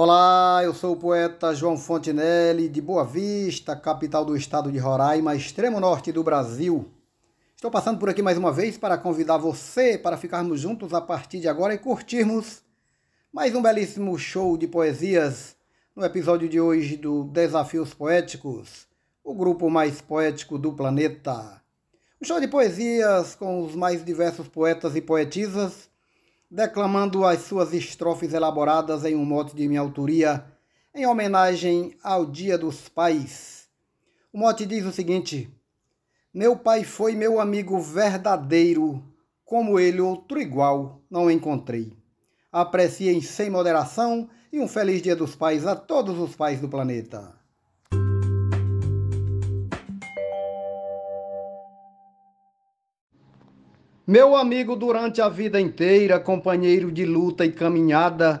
Olá, eu sou o poeta João Fontinelli, de Boa Vista, capital do estado de Roraima, extremo norte do Brasil. Estou passando por aqui mais uma vez para convidar você para ficarmos juntos a partir de agora e curtirmos mais um belíssimo show de poesias no episódio de hoje do Desafios Poéticos, o grupo mais poético do planeta. Um show de poesias com os mais diversos poetas e poetisas declamando as suas estrofes elaboradas em um mote de minha autoria, em homenagem ao Dia dos Pais. O mote diz o seguinte: Meu pai foi meu amigo verdadeiro, como ele outro igual não encontrei. Apreciem sem moderação e um feliz Dia dos Pais a todos os pais do planeta. Meu amigo durante a vida inteira, companheiro de luta e caminhada,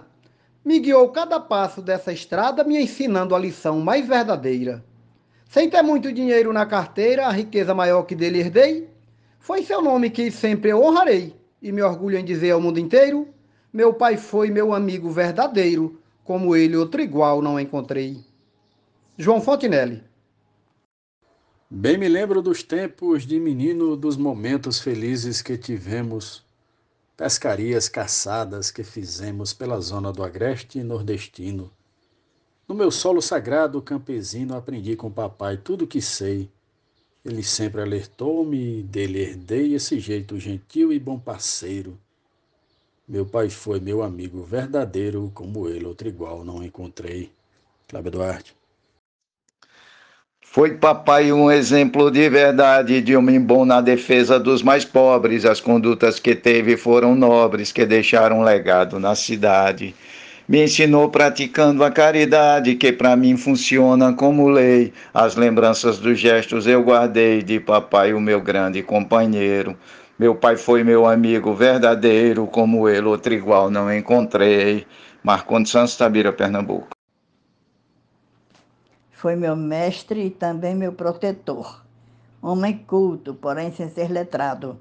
me guiou cada passo dessa estrada, me ensinando a lição mais verdadeira. Sem ter muito dinheiro na carteira, a riqueza maior que dele herdei, foi seu nome que sempre eu honrarei, e me orgulho em dizer ao mundo inteiro: meu pai foi meu amigo verdadeiro, como ele outro igual não encontrei. João Fontinelli Bem me lembro dos tempos de menino, dos momentos felizes que tivemos, pescarias caçadas que fizemos pela zona do agreste nordestino. No meu solo sagrado campesino aprendi com papai tudo que sei. Ele sempre alertou-me, dele herdei esse jeito gentil e bom parceiro. Meu pai foi meu amigo verdadeiro, como ele outro igual não encontrei. Cláudio Duarte. Foi papai um exemplo de verdade, de homem bom na defesa dos mais pobres. As condutas que teve foram nobres, que deixaram um legado na cidade. Me ensinou praticando a caridade, que para mim funciona como lei. As lembranças dos gestos eu guardei de papai, o meu grande companheiro. Meu pai foi meu amigo verdadeiro, como ele, outro igual não encontrei. Marcondes Santos Tabira, Pernambuco. Foi meu mestre e também meu protetor. Homem culto, porém sem ser letrado.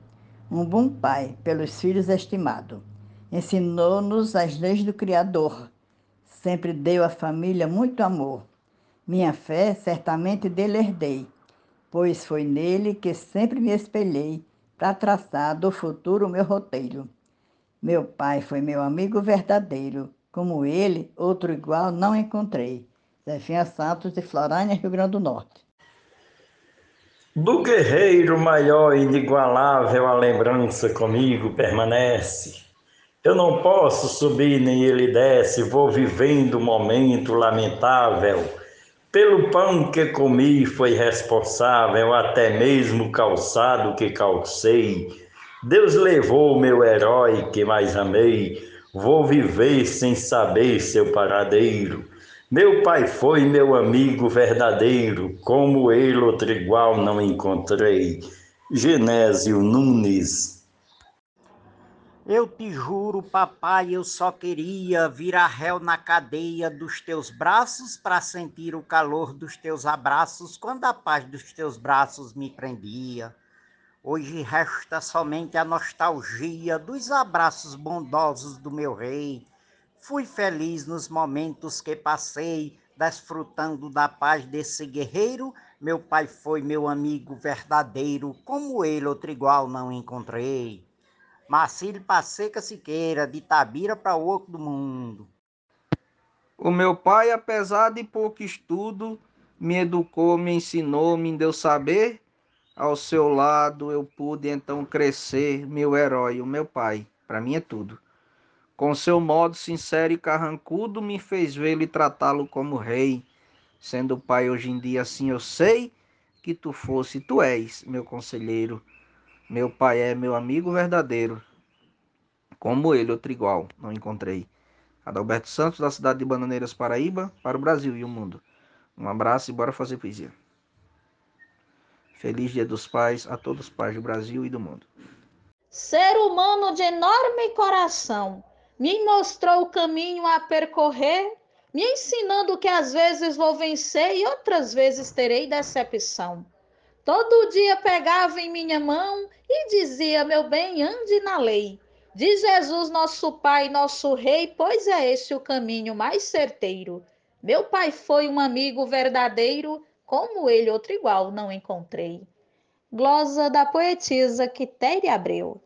Um bom pai, pelos filhos estimado. Ensinou-nos as leis do Criador. Sempre deu à família muito amor. Minha fé certamente dele herdei, pois foi nele que sempre me espelhei para traçar do futuro meu roteiro. Meu pai foi meu amigo verdadeiro, como ele, outro igual não encontrei. Zefinha Santos, de Florânia, Rio Grande do Norte. Do guerreiro maior e inigualável, a lembrança comigo permanece. Eu não posso subir nem ele desce, vou vivendo o um momento lamentável. Pelo pão que comi foi responsável, até mesmo o calçado que calcei. Deus levou meu herói que mais amei, vou viver sem saber seu paradeiro. Meu pai foi meu amigo verdadeiro, como ele outro igual não encontrei. Genésio Nunes. Eu te juro, papai, eu só queria virar réu na cadeia dos teus braços para sentir o calor dos teus abraços quando a paz dos teus braços me prendia. Hoje resta somente a nostalgia dos abraços bondosos do meu rei Fui feliz nos momentos que passei, desfrutando da paz desse guerreiro. Meu pai foi meu amigo verdadeiro, como ele outro igual não encontrei. Marcílio Passeca Siqueira, de Tabira para o Oco do Mundo. O meu pai, apesar de pouco estudo, me educou, me ensinou, me deu saber. Ao seu lado eu pude então crescer, meu herói, o meu pai. Para mim é tudo. Com seu modo sincero e carrancudo, me fez vê-lo e tratá-lo como rei. Sendo pai hoje em dia, assim eu sei que tu fosse, tu és, meu conselheiro. Meu pai é meu amigo verdadeiro. Como ele, outro igual, não encontrei. Adalberto Santos, da cidade de Bananeiras, Paraíba, para o Brasil e o mundo. Um abraço e bora fazer poesia. Feliz Dia dos Pais a todos os pais do Brasil e do mundo. Ser humano de enorme coração me mostrou o caminho a percorrer, me ensinando que às vezes vou vencer e outras vezes terei decepção. Todo dia pegava em minha mão e dizia: Meu bem, ande na lei. de Jesus, nosso Pai, nosso Rei, pois é esse o caminho mais certeiro. Meu pai foi um amigo verdadeiro, como ele outro igual não encontrei. Glosa da poetisa Quitéria Abreu.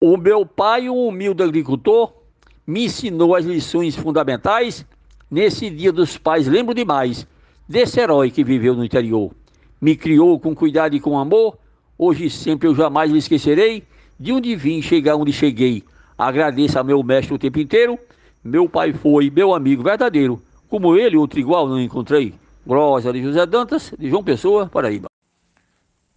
O meu pai, um humilde agricultor, me ensinou as lições fundamentais. Nesse dia dos pais, lembro demais desse herói que viveu no interior. Me criou com cuidado e com amor. Hoje sempre eu jamais lhe esquecerei de onde vim chegar onde cheguei. Agradeço ao meu mestre o tempo inteiro. Meu pai foi meu amigo verdadeiro. Como ele, outro igual não encontrei. Glória de José Dantas, de João Pessoa, Paraíba.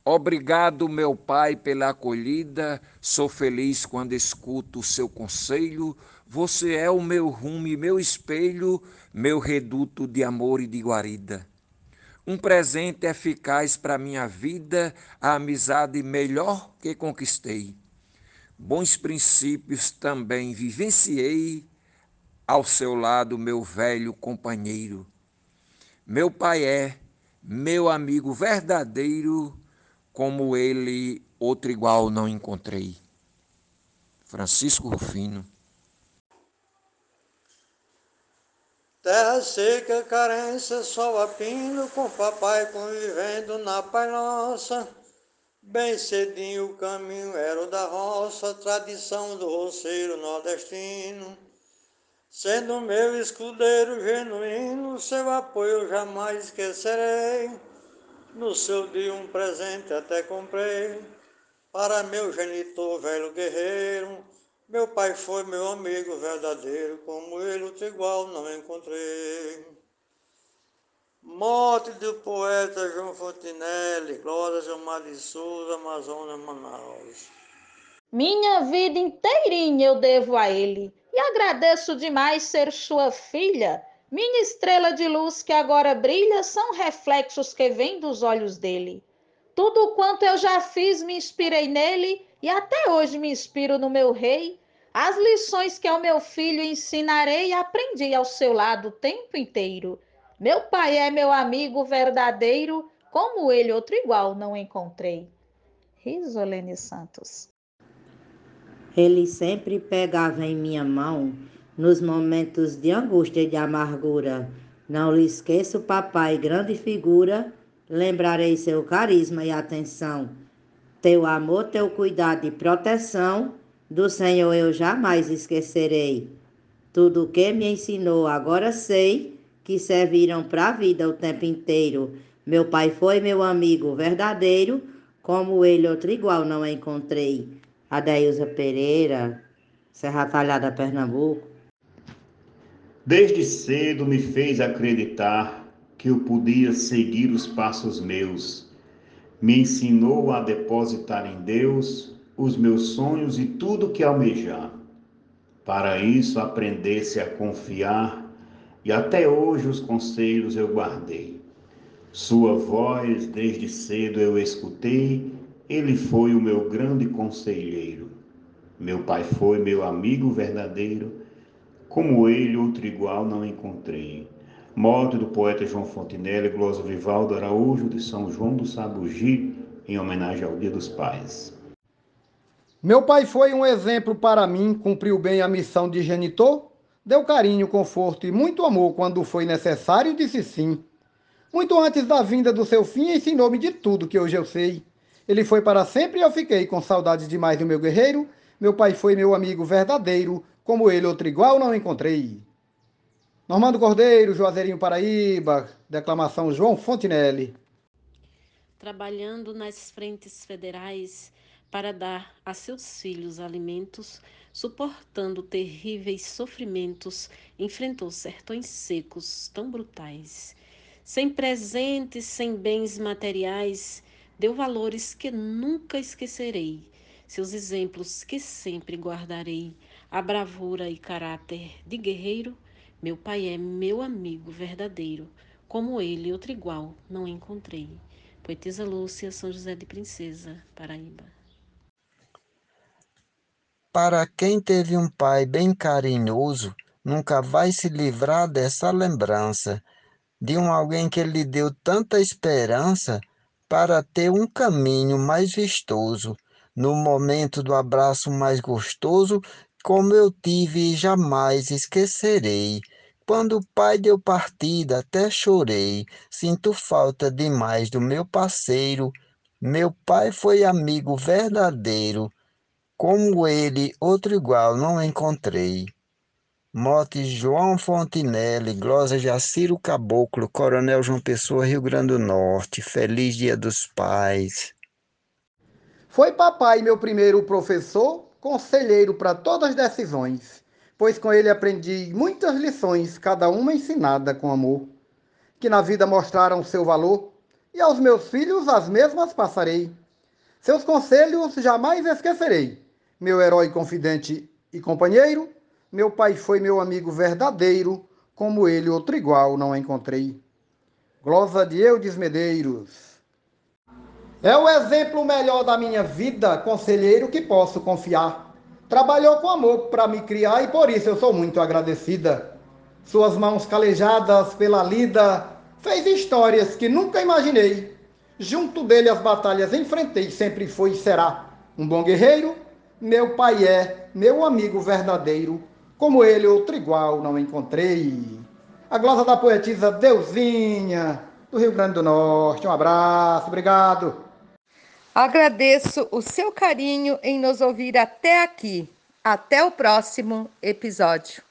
Obrigado, meu pai, pela acolhida. Sou feliz quando escuto o seu conselho. Você é o meu rumo e meu espelho, meu reduto de amor e de guarida. Um presente eficaz para minha vida, a amizade melhor que conquistei bons princípios também vivenciei ao seu lado, meu velho companheiro. Meu pai é meu amigo verdadeiro, como ele outro igual não encontrei. Francisco Rufino. Terra seca, carência, sol a pino, com papai convivendo na pai nossa. Bem cedinho o caminho era o da roça, tradição do roceiro nordestino. Sendo meu escudeiro genuíno, seu apoio jamais esquecerei. No seu dia um presente até comprei, para meu genitor velho guerreiro. Meu pai foi meu amigo verdadeiro, como ele outro igual não encontrei. Morte do poeta João Fontinelli, Glória Gilmar de Amazonas, Manaus. Minha vida inteirinha eu devo a ele e agradeço demais ser sua filha. Minha estrela de luz que agora brilha são reflexos que vêm dos olhos dele. Tudo quanto eu já fiz me inspirei nele e até hoje me inspiro no meu rei. As lições que ao meu filho ensinarei aprendi ao seu lado o tempo inteiro. Meu pai é meu amigo verdadeiro, como ele outro igual não encontrei. Risolene Santos. Ele sempre pegava em minha mão nos momentos de angústia e de amargura. Não lhe esqueço, papai, grande figura, lembrarei seu carisma e atenção. Teu amor, teu cuidado e proteção, do Senhor eu jamais esquecerei. Tudo o que me ensinou agora sei que serviram para a vida o tempo inteiro. Meu pai foi meu amigo verdadeiro, como ele outro igual não encontrei. Adeilza Pereira, Serra Talhada, Pernambuco. Desde cedo me fez acreditar que eu podia seguir os passos meus. Me ensinou a depositar em Deus os meus sonhos e tudo que almejar. Para isso aprendesse a confiar e até hoje os conselhos eu guardei. Sua voz desde cedo eu escutei, ele foi o meu grande conselheiro. Meu pai foi meu amigo verdadeiro, como ele outro igual não encontrei. Morte do poeta João Fontenelle, Glosa Vivaldo Araújo, de São João do Sabugi, em homenagem ao Dia dos Pais. Meu pai foi um exemplo para mim, cumpriu bem a missão de genitor Deu carinho, conforto e muito amor quando foi necessário, disse sim. Muito antes da vinda do seu fim, ensinou-me de tudo que hoje eu sei. Ele foi para sempre e eu fiquei com saudades demais do meu guerreiro. Meu pai foi meu amigo verdadeiro, como ele outro igual não encontrei. Normando Cordeiro, Juazeirinho Paraíba, declamação João Fontinelli. Trabalhando nas frentes federais para dar a seus filhos alimentos, suportando terríveis sofrimentos, enfrentou sertões secos tão brutais. Sem presentes, sem bens materiais, deu valores que nunca esquecerei, seus exemplos que sempre guardarei, a bravura e caráter de guerreiro. Meu pai é meu amigo verdadeiro, como ele outro igual não encontrei. Poetisa Lúcia, São José de Princesa, Paraíba. Para quem teve um pai bem carinhoso, nunca vai se livrar dessa lembrança de um alguém que lhe deu tanta esperança para ter um caminho mais vistoso, no momento do abraço mais gostoso, como eu tive jamais esquecerei. Quando o pai deu partida, até chorei. Sinto falta demais do meu parceiro. Meu pai foi amigo verdadeiro. Como ele, outro igual não encontrei. Mote João Fontinelli, Glosa Jaciro Caboclo, Coronel João Pessoa, Rio Grande do Norte. Feliz Dia dos Pais. Foi papai meu primeiro professor, conselheiro para todas as decisões, pois com ele aprendi muitas lições, cada uma ensinada com amor, que na vida mostraram seu valor, e aos meus filhos as mesmas passarei. Seus conselhos jamais esquecerei. Meu herói confidente e companheiro, meu pai foi meu amigo verdadeiro, como ele outro igual não encontrei. Glosa de Eudes Medeiros. É o exemplo melhor da minha vida, conselheiro que posso confiar. Trabalhou com amor para me criar e por isso eu sou muito agradecida. Suas mãos calejadas pela lida, fez histórias que nunca imaginei. Junto dele as batalhas enfrentei, sempre foi e será um bom guerreiro. Meu pai é meu amigo verdadeiro, como ele, outro igual não encontrei. A glosa da poetisa Deusinha, do Rio Grande do Norte. Um abraço, obrigado. Agradeço o seu carinho em nos ouvir até aqui. Até o próximo episódio.